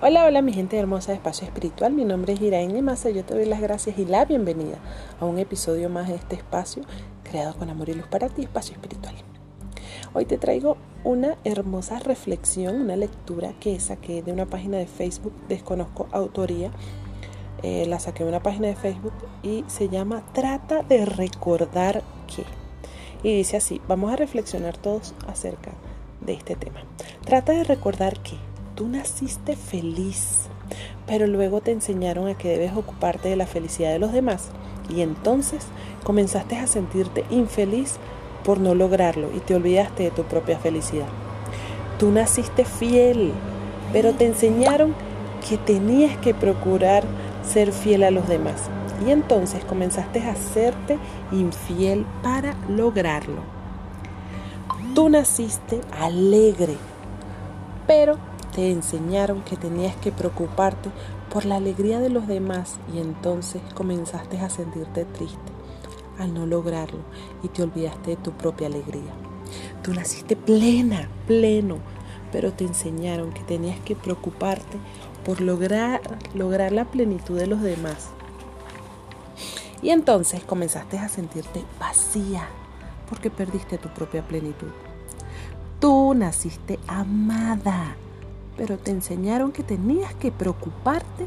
Hola, hola mi gente hermosa de Espacio Espiritual, mi nombre es Iraine Massa, yo te doy las gracias y la bienvenida a un episodio más de este espacio creado con amor y luz para ti, Espacio Espiritual. Hoy te traigo una hermosa reflexión, una lectura que saqué de una página de Facebook, desconozco autoría, eh, la saqué de una página de Facebook y se llama Trata de recordar que. Y dice así, vamos a reflexionar todos acerca de este tema. Trata de recordar que tú naciste feliz, pero luego te enseñaron a que debes ocuparte de la felicidad de los demás y entonces comenzaste a sentirte infeliz por no lograrlo y te olvidaste de tu propia felicidad. Tú naciste fiel, pero te enseñaron que tenías que procurar ser fiel a los demás y entonces comenzaste a hacerte infiel para lograrlo. Tú naciste alegre, pero te enseñaron que tenías que preocuparte por la alegría de los demás y entonces comenzaste a sentirte triste al no lograrlo y te olvidaste de tu propia alegría. Tú naciste plena, pleno, pero te enseñaron que tenías que preocuparte por lograr, lograr la plenitud de los demás. Y entonces comenzaste a sentirte vacía porque perdiste tu propia plenitud. Tú naciste amada, pero te enseñaron que tenías que preocuparte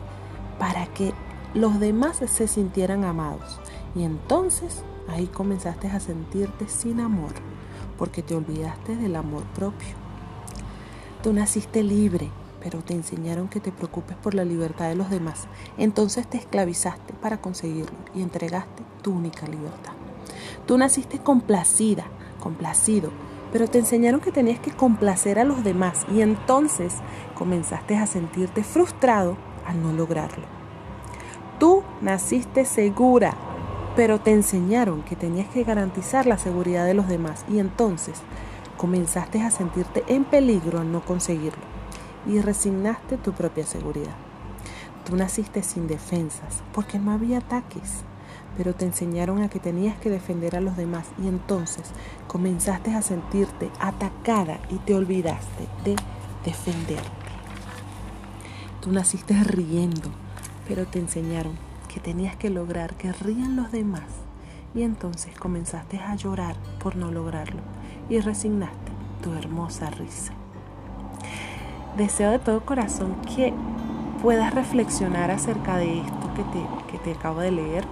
para que los demás se sintieran amados. Y entonces ahí comenzaste a sentirte sin amor, porque te olvidaste del amor propio. Tú naciste libre, pero te enseñaron que te preocupes por la libertad de los demás. Entonces te esclavizaste para conseguirlo y entregaste tu única libertad. Tú naciste complacida, complacido, pero te enseñaron que tenías que complacer a los demás y entonces comenzaste a sentirte frustrado al no lograrlo. Tú naciste segura, pero te enseñaron que tenías que garantizar la seguridad de los demás y entonces comenzaste a sentirte en peligro al no conseguirlo y resignaste tu propia seguridad. Tú naciste sin defensas porque no había ataques pero te enseñaron a que tenías que defender a los demás y entonces comenzaste a sentirte atacada y te olvidaste de defenderte. Tú naciste riendo, pero te enseñaron que tenías que lograr que rían los demás y entonces comenzaste a llorar por no lograrlo y resignaste tu hermosa risa. Deseo de todo corazón que puedas reflexionar acerca de esto que te, que te acabo de leer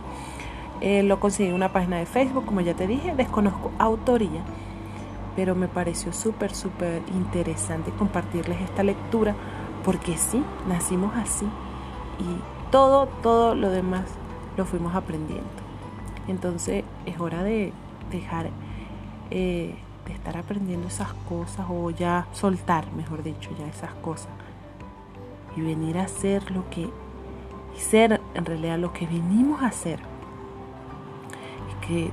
eh, lo conseguí en una página de Facebook, como ya te dije, desconozco autoría, pero me pareció súper, súper interesante compartirles esta lectura, porque sí, nacimos así y todo, todo lo demás lo fuimos aprendiendo. Entonces es hora de dejar eh, de estar aprendiendo esas cosas o ya soltar, mejor dicho, ya esas cosas y venir a hacer lo que y ser en realidad lo que venimos a hacer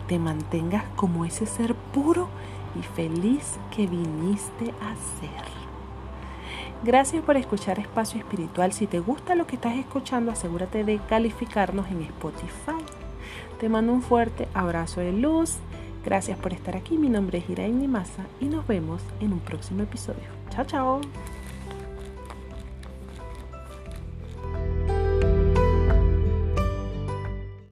te mantengas como ese ser puro y feliz que viniste a ser. Gracias por escuchar Espacio Espiritual. Si te gusta lo que estás escuchando, asegúrate de calificarnos en Spotify. Te mando un fuerte abrazo de luz. Gracias por estar aquí. Mi nombre es Iraini Massa y nos vemos en un próximo episodio. Chao, chao.